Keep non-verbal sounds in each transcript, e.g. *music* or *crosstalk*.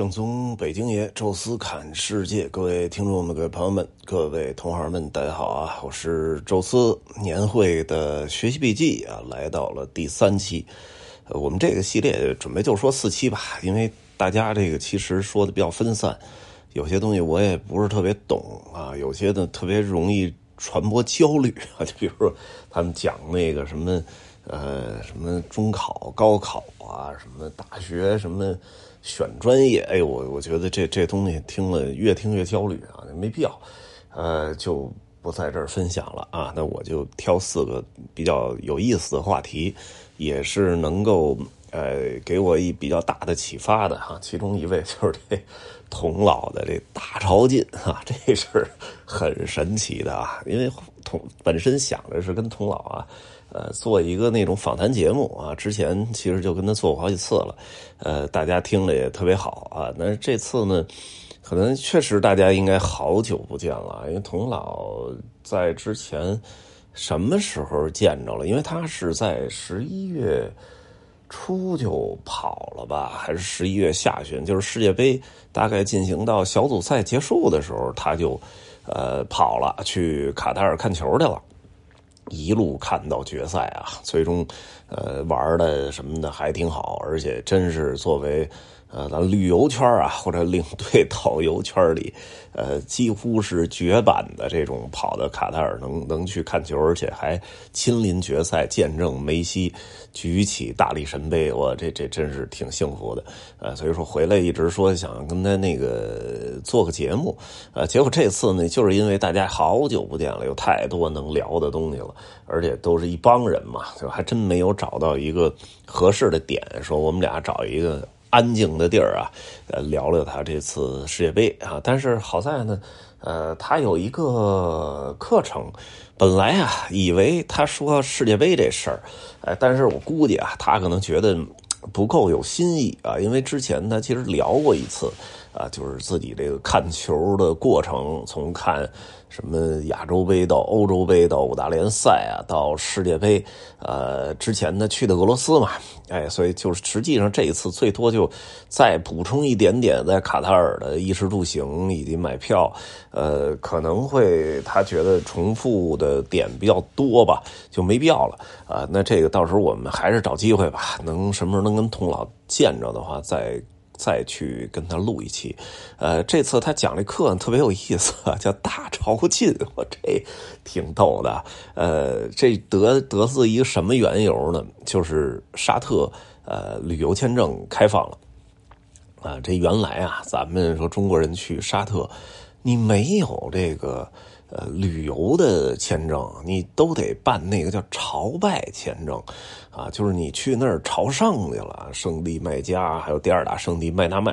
正宗北京爷，宙斯侃世界，各位听众们、各位朋友们、各位同行们，大家好啊！我是宙斯。年会的学习笔记啊，来到了第三期。我们这个系列准备就说四期吧，因为大家这个其实说的比较分散，有些东西我也不是特别懂啊，有些呢特别容易传播焦虑啊，就比如说他们讲那个什么呃什么中考、高考啊，什么大学什么。选专业，哎，我我觉得这这东西听了越听越焦虑啊，没必要，呃，就不在这儿分享了啊。那我就挑四个比较有意思的话题，也是能够呃给我一比较大的启发的哈。其中一位就是这童老的这大朝觐啊，这是很神奇的啊，因为童本身想的是跟童老啊。呃，做一个那种访谈节目啊，之前其实就跟他做过好几次了，呃，大家听了也特别好啊。那这次呢，可能确实大家应该好久不见了，因为童老在之前什么时候见着了？因为他是在十一月初就跑了吧，还是十一月下旬？就是世界杯大概进行到小组赛结束的时候，他就呃跑了，去卡塔尔看球去了。一路看到决赛啊，最终，呃，玩的什么的还挺好，而且真是作为。呃，咱旅游圈啊，或者领队 *laughs* 导游圈里，呃，几乎是绝版的这种跑到卡塔尔能能去看球，而且还亲临决赛，见证梅西举起大力神杯，我这这真是挺幸福的。呃，所以说回来一直说想跟他那个做个节目，呃，结果这次呢，就是因为大家好久不见了，有太多能聊的东西了，而且都是一帮人嘛，就还真没有找到一个合适的点，说我们俩找一个。安静的地儿啊，呃，聊聊他这次世界杯啊。但是好在呢，呃，他有一个课程，本来啊，以为他说世界杯这事儿，呃，但是我估计啊，他可能觉得不够有新意啊，因为之前他其实聊过一次啊，就是自己这个看球的过程，从看。什么亚洲杯到欧洲杯到五大联赛啊，到世界杯，呃，之前呢去的俄罗斯嘛，哎，所以就是实际上这一次最多就再补充一点点在卡塔尔的衣食住行以及买票，呃，可能会他觉得重复的点比较多吧，就没必要了啊。那这个到时候我们还是找机会吧，能什么时候能跟童老见着的话再。再去跟他录一期，呃，这次他讲这课特别有意思，*laughs* 叫大朝觐，*laughs* 我这挺逗的。呃，这得得自一个什么缘由呢？就是沙特呃旅游签证开放了啊。这原来啊，咱们说中国人去沙特，你没有这个呃旅游的签证，你都得办那个叫朝拜签证。啊，就是你去那儿朝圣去了，圣地麦加，还有第二大圣地麦纳麦，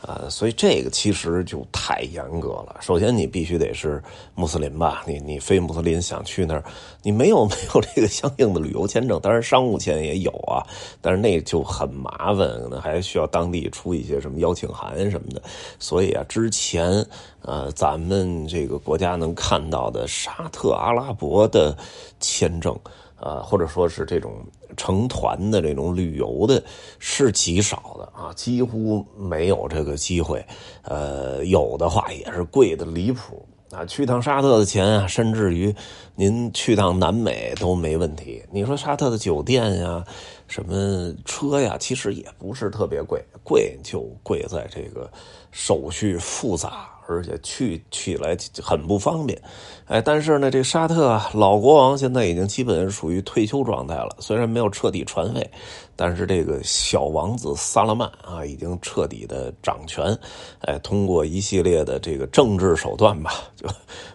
啊，所以这个其实就太严格了。首先，你必须得是穆斯林吧？你你非穆斯林想去那儿，你没有没有这个相应的旅游签证，当然商务签也有啊，但是那就很麻烦，可能还需要当地出一些什么邀请函什么的。所以啊，之前呃，咱们这个国家能看到的沙特阿拉伯的签证。啊，或者说是这种成团的这种旅游的，是极少的啊，几乎没有这个机会。呃，有的话也是贵的离谱啊。去趟沙特的钱啊，甚至于您去趟南美都没问题。你说沙特的酒店呀，什么车呀，其实也不是特别贵，贵就贵在这个手续复杂。而且去起来很不方便，哎，但是呢，这沙特，老国王现在已经基本属于退休状态了。虽然没有彻底传位，但是这个小王子萨勒曼啊，已经彻底的掌权，哎，通过一系列的这个政治手段吧，就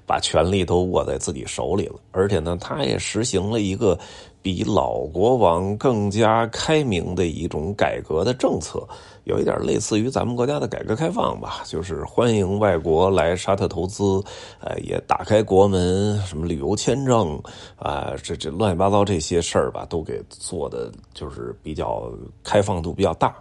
把权力都握在自己手里了。而且呢，他也实行了一个比老国王更加开明的一种改革的政策。有一点类似于咱们国家的改革开放吧，就是欢迎外国来沙特投资，呃，也打开国门，什么旅游签证啊，这这乱七八糟这些事儿吧，都给做的就是比较开放度比较大。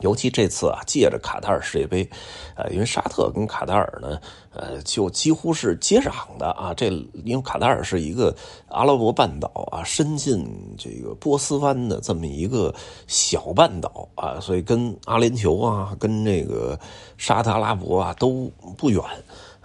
尤其这次啊，借着卡塔尔世界杯，呃，因为沙特跟卡塔尔呢，呃，就几乎是接壤的啊。这因为卡塔尔是一个阿拉伯半岛啊，伸进这个波斯湾的这么一个小半岛啊，所以跟阿联酋啊，跟这个沙特阿拉伯啊都不远。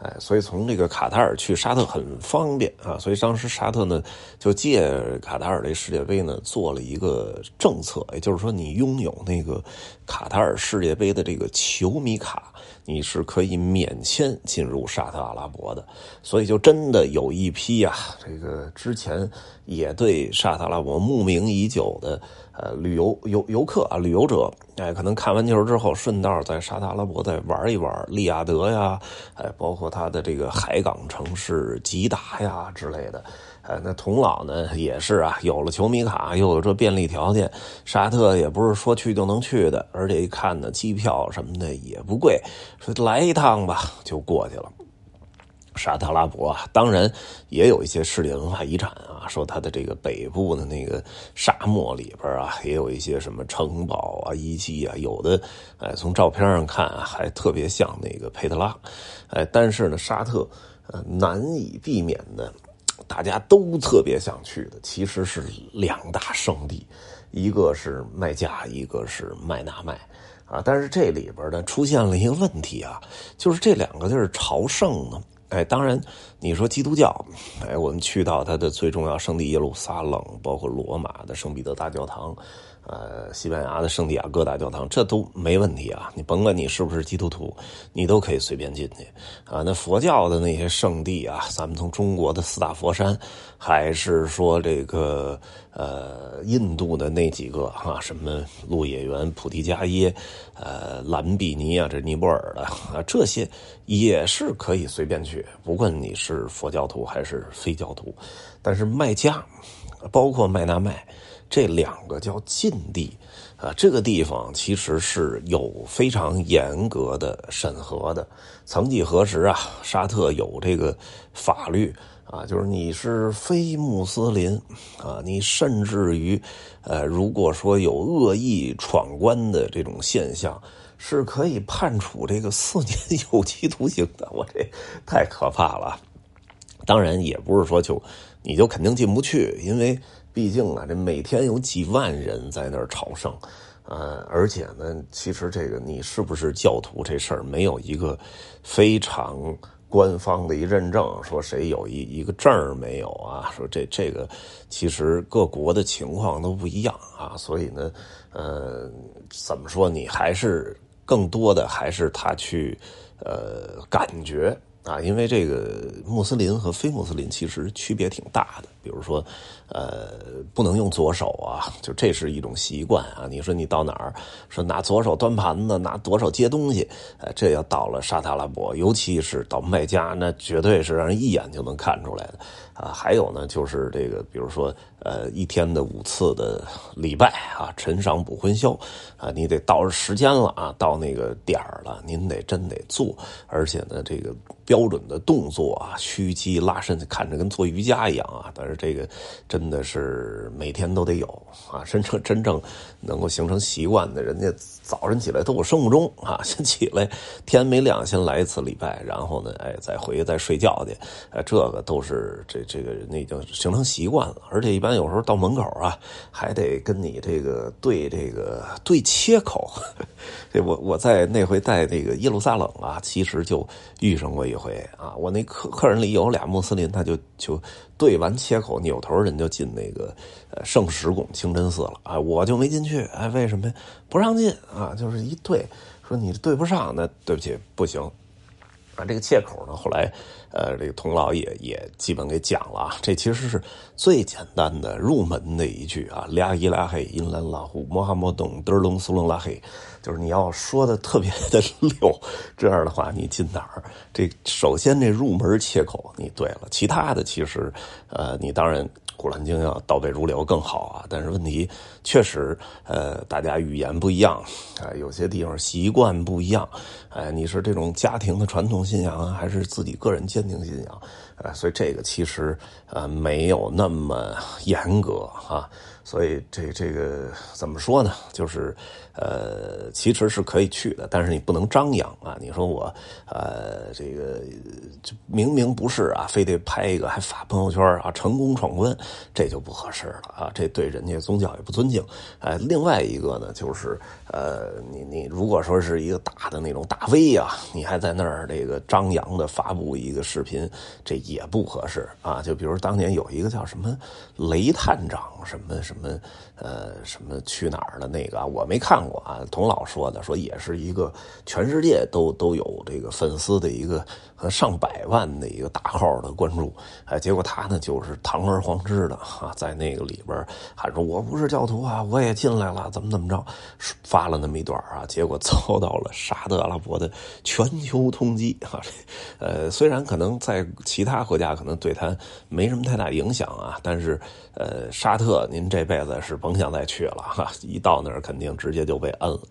哎，所以从这个卡塔尔去沙特很方便啊，所以当时沙特呢就借卡塔尔这世界杯呢做了一个政策，也就是说你拥有那个卡塔尔世界杯的这个球迷卡，你是可以免签进入沙特阿拉伯的。所以就真的有一批啊，这个之前也对沙特阿拉伯慕名已久的。呃，旅游游游客啊，旅游者，哎，可能看完球之后，顺道在沙特阿拉伯再玩一玩利雅得呀，哎，包括它的这个海港城市吉达呀之类的。呃，那童老呢也是啊，有了球迷卡，又有这便利条件，沙特也不是说去就能去的，而且一看呢，机票什么的也不贵，说来一趟吧，就过去了。沙特阿拉伯啊，当然也有一些世界文化遗产啊。说它的这个北部的那个沙漠里边啊，也有一些什么城堡啊、遗迹啊。有的，哎，从照片上看啊，还特别像那个佩特拉。哎，但是呢，沙特呃难以避免的，大家都特别想去的，其实是两大圣地，一个是麦加，一个是麦纳麦啊。但是这里边呢，出现了一个问题啊，就是这两个地儿朝圣呢。哎，当然，你说基督教，哎，我们去到它的最重要圣地耶路撒冷，包括罗马的圣彼得大教堂。呃，西班牙的圣地亚哥大教堂，这都没问题啊！你甭管你是不是基督徒，你都可以随便进去啊。那佛教的那些圣地啊，咱们从中国的四大佛山，还是说这个呃印度的那几个哈，什么鹿野园、菩提伽耶、呃兰比尼啊，这尼泊尔的啊，这些也是可以随便去，不管你是佛教徒还是非教徒。但是麦加，包括麦纳麦。这两个叫禁地，啊，这个地方其实是有非常严格的审核的。曾几何时啊，沙特有这个法律啊，就是你是非穆斯林啊，你甚至于，呃，如果说有恶意闯关的这种现象，是可以判处这个四年有期徒刑的。*laughs* 我这太可怕了。当然，也不是说就你就肯定进不去，因为。毕竟啊，这每天有几万人在那儿朝圣，呃，而且呢，其实这个你是不是教徒这事儿没有一个非常官方的一认证，说谁有一一个证儿没有啊？说这这个其实各国的情况都不一样啊，所以呢，呃，怎么说你还是更多的还是他去呃感觉。啊，因为这个穆斯林和非穆斯林其实区别挺大的。比如说，呃，不能用左手啊，就这是一种习惯啊。你说你到哪儿，说拿左手端盘子，拿左手接东西，呃，这要到了沙特阿拉伯，尤其是到麦加，那绝对是让人一眼就能看出来的。啊，还有呢，就是这个，比如说，呃，一天的五次的礼拜啊，晨晌补昏宵，啊，你得到时间了啊，到那个点儿了，您得真得做，而且呢，这个标准的动作啊，屈肌拉伸，看着跟做瑜伽一样啊，但是这个真的是每天都得有啊，真正真正能够形成习惯的，人家早晨起来都有生物钟啊，*laughs* 先起来，天没亮先来一次礼拜，然后呢，哎，再回去再睡觉去，这个都是这。这个人家已经形成习惯了，而且一般有时候到门口啊，还得跟你这个对这个对切口。*laughs* 这我我在那回在那个耶路撒冷啊，其实就遇上过一回啊。我那客客人里有俩穆斯林，他就就对完切，扭头人就进那个呃圣石拱清真寺了啊，我就没进去。哎，为什么？不让进啊？就是一对说你对不上，那对不起，不行。啊，这个切口呢，后来，呃，这个童老也也基本给讲了啊。这其实是最简单的入门的一句啊，拉伊拉黑因兰拉胡摩哈摩东德隆苏隆拉黑，就是你要说的特别的溜，这样的话你进哪儿？这首先这入门切口你对了，其他的其实，呃，你当然。古兰经要倒背如流更好啊，但是问题确实，呃，大家语言不一样啊，有些地方习惯不一样，哎，你是这种家庭的传统信仰，还是自己个人坚定信仰？呃，所以这个其实呃没有那么严格啊。所以这这个怎么说呢？就是呃，其实是可以去的，但是你不能张扬啊！你说我呃，这个明明不是啊，非得拍一个还发朋友圈啊，成功闯关，这就不合适了啊！这对人家宗教也不尊敬。哎，另外一个呢，就是呃，你你如果说是一个大的那种大 V 啊，你还在那儿这个张扬的发布一个视频，这也不合适啊！就比如当年有一个叫什么雷探长什么什么呃什么去哪儿的那个，我没看过啊。童老说的，说也是一个全世界都都有这个粉丝的一个上百万的一个大号的关注，哎，结果他呢就是堂而皇之的啊，在那个里边喊说：“我不是教徒啊，我也进来了，怎么怎么着？”发了那么一段啊，*laughs* 结果遭到了沙特阿拉伯的全球通缉啊。*laughs* 呃，虽然可能在其他国家可能对他没什么太大影响啊，但是呃，沙特您这辈子是甭想再去了哈，一到那儿肯定直接就被摁了。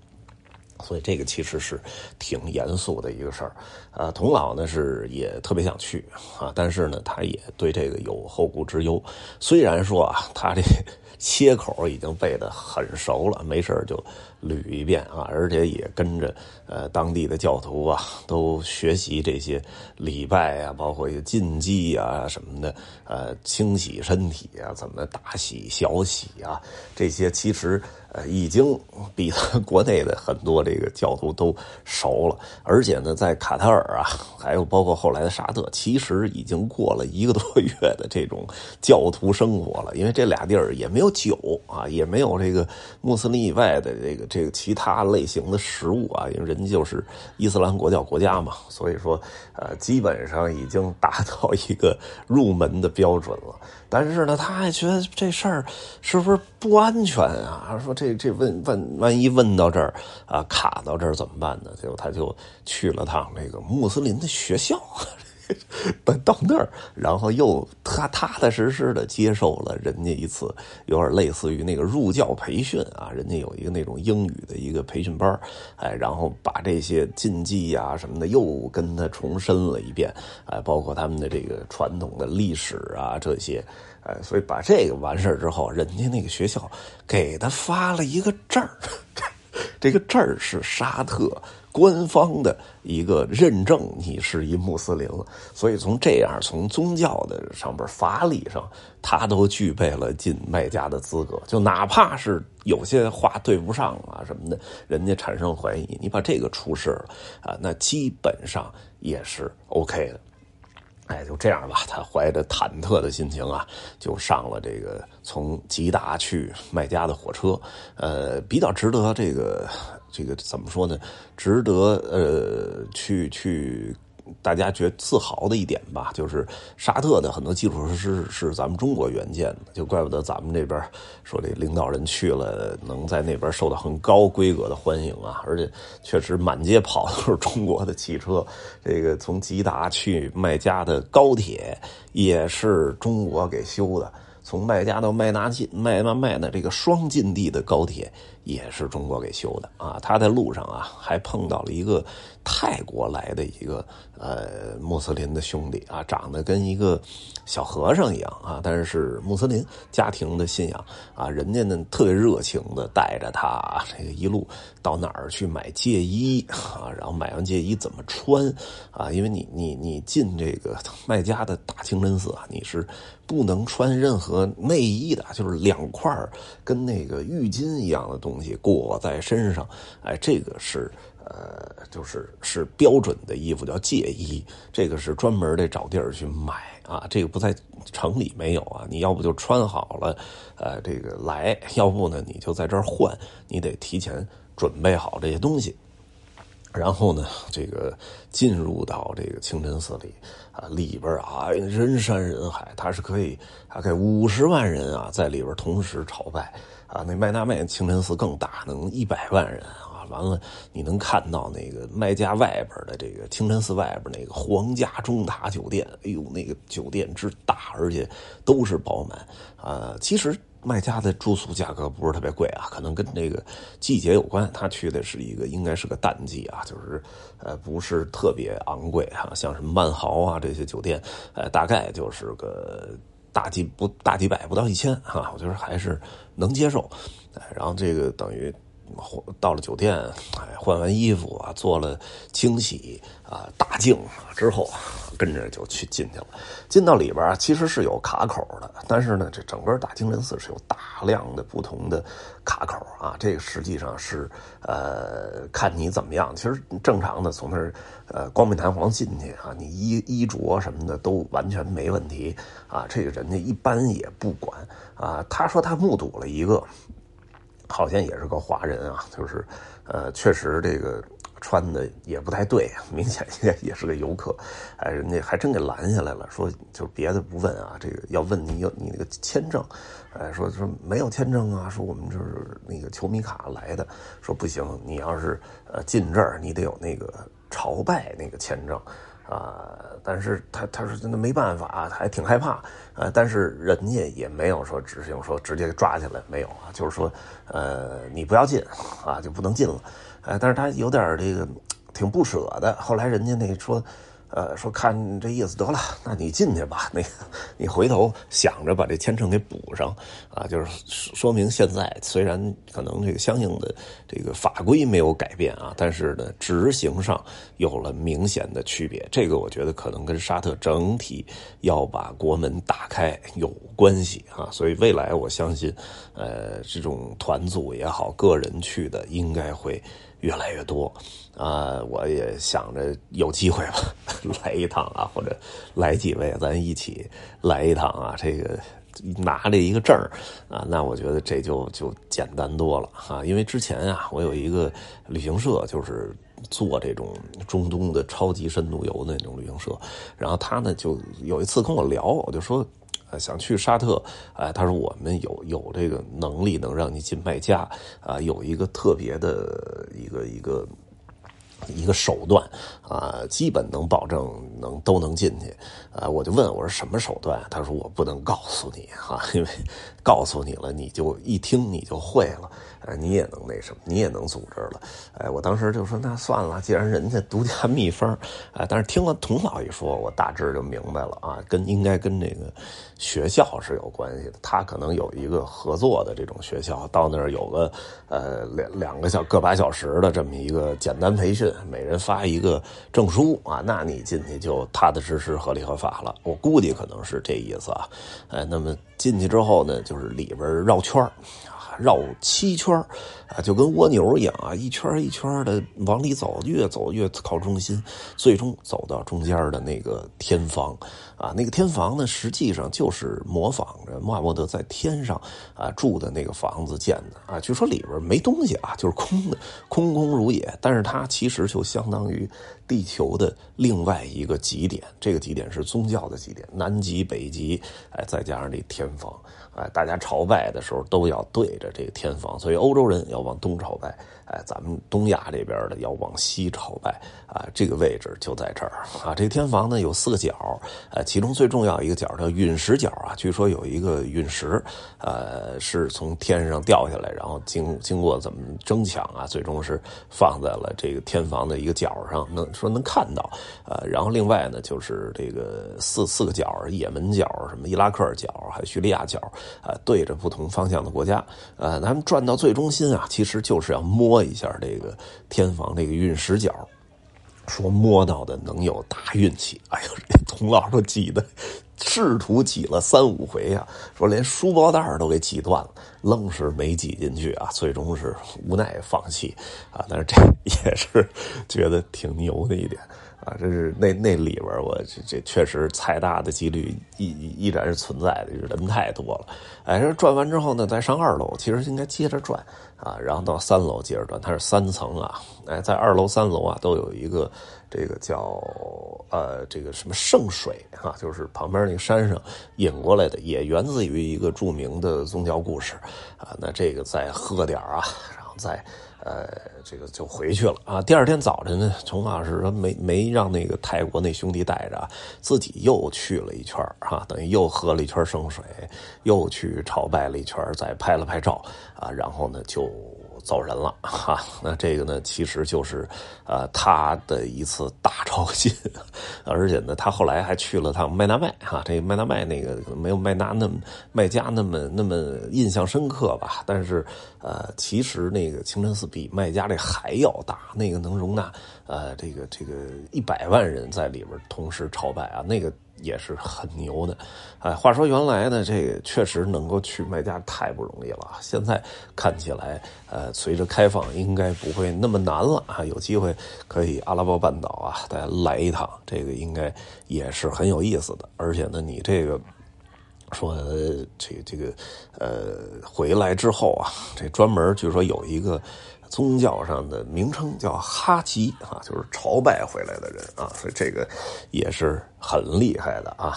所以这个其实是挺严肃的一个事儿，呃，童老呢是也特别想去啊，但是呢他也对这个有后顾之忧。虽然说啊，他这切口已经背得很熟了，没事就捋一遍啊，而且也跟着呃当地的教徒啊都学习这些礼拜啊，包括一些禁忌啊什么的，呃，清洗身体啊，怎么大洗小洗啊，这些其实。呃，已经比他国内的很多这个教徒都熟了，而且呢，在卡塔尔啊，还有包括后来的沙特，其实已经过了一个多月的这种教徒生活了。因为这俩地儿也没有酒啊，也没有这个穆斯林以外的这个这个其他类型的食物啊，因为人就是伊斯兰国教国家嘛，所以说呃，基本上已经达到一个入门的标准了。但是呢，他还觉得这事儿是不是不安全啊？说这这这问问，万一问到这儿啊，卡到这儿怎么办呢？结果他就去了趟那个穆斯林的学校。到到那儿，然后又踏踏踏实实的接受了人家一次，有点类似于那个入教培训啊，人家有一个那种英语的一个培训班哎，然后把这些禁忌呀什么的又跟他重申了一遍，哎，包括他们的这个传统的历史啊这些，哎，所以把这个完事之后，人家那个学校给他发了一个证儿，*laughs* 这个证儿是沙特。官方的一个认证，你是一穆斯林了，所以从这样从宗教的上边法理上，他都具备了进麦家的资格。就哪怕是有些话对不上啊什么的，人家产生怀疑，你把这个出示了啊，那基本上也是 OK 的。哎，就这样吧，他怀着忐忑的心情啊，就上了这个从吉达去麦加的火车。呃，比较值得这个。这个怎么说呢？值得呃去去，大家觉得自豪的一点吧，就是沙特的很多基础设施是咱们中国援建的，就怪不得咱们这边说这领导人去了，能在那边受到很高规格的欢迎啊！而且确实满街跑都是中国的汽车，这个从吉达去麦加的高铁也是中国给修的。从麦加到麦纳进麦纳麦的这个双进地的高铁也是中国给修的啊！他在路上啊还碰到了一个泰国来的一个呃穆斯林的兄弟啊，长得跟一个小和尚一样啊，但是是穆斯林家庭的信仰啊，人家呢特别热情的带着他这个一路到哪儿去买戒衣啊，然后买完戒衣怎么穿啊？因为你你你进这个麦加的大清真寺啊，你是。不能穿任何内衣的，就是两块跟那个浴巾一样的东东西裹在身上。哎，这个是呃，就是是标准的衣服，叫戒衣。这个是专门得找地儿去买啊，这个不在城里没有啊。你要不就穿好了，呃，这个来；要不呢，你就在这儿换。你得提前准备好这些东西。然后呢，这个进入到这个清真寺里啊，里边啊人山人海，它是可以大概五十万人啊在里边同时朝拜啊。那麦纳麦清真寺更大，能一百万人啊。完了，你能看到那个麦加外边的这个清真寺外边那个皇家中塔酒店，哎呦，那个酒店之大，而且都是饱满啊。其实。卖家的住宿价格不是特别贵啊，可能跟这个季节有关。他去的是一个应该是个淡季啊，就是呃不是特别昂贵哈。像什么万豪啊这些酒店，呃大概就是个大几不大几百，不到一千啊，我觉得还是能接受。然后这个等于。到了酒店，哎，换完衣服啊，做了清洗啊，大净之后，跟着就去进去了。进到里边，其实是有卡口的，但是呢，这整个大清真寺是有大量的不同的卡口啊。这个实际上是呃，看你怎么样。其实正常的从那儿呃光明堂皇进去啊，你衣衣着什么的都完全没问题啊。这个人家一般也不管啊。他说他目睹了一个。好像也是个华人啊，就是，呃，确实这个穿的也不太对，明显也也是个游客，哎，人家还真给拦下来了，说就别的不问啊，这个要问你有你那个签证，哎，说说没有签证啊，说我们就是那个球迷卡来的，说不行，你要是呃进这儿，你得有那个朝拜那个签证。啊，但是他他说那没办法，他还挺害怕，呃，但是人家也没有说执行说直接抓起来，没有啊，就是说，呃，你不要进，啊，就不能进了，哎，但是他有点这个挺不舍的，后来人家那说。呃，说看这意思得了，那你进去吧。那个，你回头想着把这签证给补上啊，就是说明现在虽然可能这个相应的这个法规没有改变啊，但是呢，执行上有了明显的区别。这个我觉得可能跟沙特整体要把国门打开有关系啊。所以未来我相信，呃，这种团组也好，个人去的应该会。越来越多，啊，我也想着有机会吧，*laughs* 来一趟啊，或者来几位，咱一起来一趟啊。这个拿着一个证啊，那我觉得这就就简单多了啊。因为之前啊，我有一个旅行社，就是做这种中东的超级深度游的那种旅行社，然后他呢就有一次跟我聊，我就说。想去沙特，啊，他说我们有有这个能力能让你进麦加，啊，有一个特别的一个一个一个手段，啊，基本能保证能都能进去，啊，我就问我说什么手段？他说我不能告诉你哈，因为告诉你了，你就一听你就会了。哎，你也能那什么，你也能组织了。哎，我当时就说那算了，既然人家独家秘方，啊，但是听了童老一说，我大致就明白了啊，跟应该跟这个学校是有关系的。他可能有一个合作的这种学校，到那儿有个呃两两个小个把小时的这么一个简单培训，每人发一个证书啊，那你进去就踏踏实实、合理合法了。我估计可能是这意思啊。哎，那么进去之后呢，就是里边绕圈绕七圈啊，就跟蜗牛一样啊，一圈一圈的往里走，越走越靠中心，最终走到中间的那个天房啊。那个天房呢，实际上就是模仿着穆罕默德在天上啊住的那个房子建的啊。据说里边没东西啊，就是空的，空空如也。但是它其实就相当于地球的另外一个极点，这个极点是宗教的极点，南极、北极，哎，再加上这天房。哎，大家朝拜的时候都要对这个天房，所以欧洲人要往东朝拜，哎，咱们东亚这边的要往西朝拜，啊，这个位置就在这儿啊。这个天房呢有四个角，呃，其中最重要一个角叫陨石角啊，据说有一个陨石，呃，是从天上掉下来，然后经经过怎么争抢啊，最终是放在了这个天房的一个角上，能说能看到，呃，然后另外呢就是这个四四个角，也门角、什么伊拉克角，还有叙利亚角。啊，对着不同方向的国家，呃，咱们转到最中心啊，其实就是要摸一下这个天房这个运石角，说摸到的能有大运气。哎呦，童老都挤的，试图挤了三五回啊，说连书包带都给挤断了，愣是没挤进去啊，最终是无奈放弃啊。但是这也是觉得挺牛的一点。啊，这是那那里边我这这确实菜大的几率依依然是存在的，就是人太多了。哎，这转完之后呢，再上二楼，其实应该接着转啊，然后到三楼接着转，它是三层啊。哎，在二楼、三楼啊，都有一个这个叫呃这个什么圣水啊，就是旁边那个山上引过来的，也源自于一个著名的宗教故事啊。那这个再喝点啊，然后再。呃，这个就回去了啊。第二天早晨呢，崇老师说没没让那个泰国那兄弟带着，自己又去了一圈哈，等于又喝了一圈圣水，又去朝拜了一圈，再拍了拍照啊，然后呢就走人了哈。那这个呢，其实就是呃他的一次大抄近，*laughs* 而且呢，他后来还去了趟麦纳麦哈。这麦纳麦那个没有麦纳那么麦加那么那么印象深刻吧？但是呃，其实那个清真寺比麦加这还要大，那个能容纳呃这个这个一百万人在里边同时朝拜啊，那个。也是很牛的，哎，话说原来呢，这个确实能够去麦加太不容易了。现在看起来，呃，随着开放，应该不会那么难了啊。有机会可以阿拉伯半岛啊，大家来一趟，这个应该也是很有意思的。而且呢，你这个说这个这个呃，回来之后啊，这专门据说有一个。宗教上的名称叫哈吉啊，就是朝拜回来的人啊，所以这个也是很厉害的啊。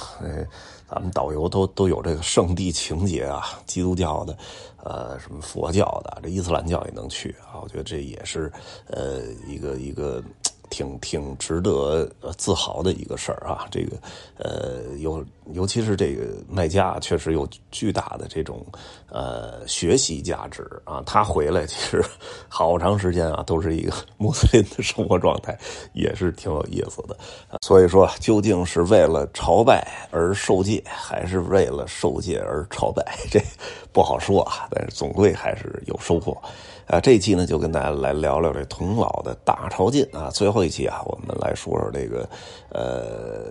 咱们导游都都有这个圣地情节啊，基督教的，呃，什么佛教的，这伊斯兰教也能去啊。我觉得这也是呃一个一个。挺挺值得自豪的一个事儿啊！这个，呃，尤尤其是这个卖家，确实有巨大的这种呃学习价值啊。他回来其实 *laughs* 好长时间啊，都是一个穆斯林的生活状态，也是挺有意思的。所以说，究竟是为了朝拜而受戒，还是为了受戒而朝拜，*laughs* 这不好说啊。但是总归还是有收获。啊，这一期呢，就跟大家来聊聊这童老的大朝觐啊。最后一期啊，我们来说说这个，呃，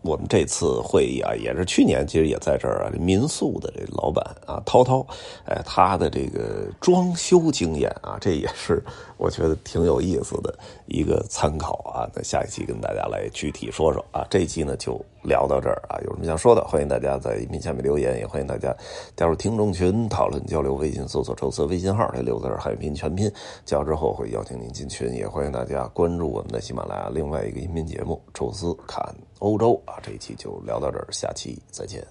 我们这次会议啊，也是去年其实也在这儿啊，民宿的这老板啊，涛涛，哎，他的这个装修经验啊，这也是我觉得挺有意思的一个参考啊。那下一期跟大家来具体说说啊。这一期呢，就聊到这儿啊。有什么想说的，欢迎大家在音频下面留言，也欢迎大家加入听众群讨论交流。微信搜索“周四”微信号，这六字儿海拼全拼，加之后会邀请您进群，也欢迎大家关注我们的喜马拉雅另外一个音频节目《宙斯看欧洲》啊，这一期就聊到这儿，下期再见。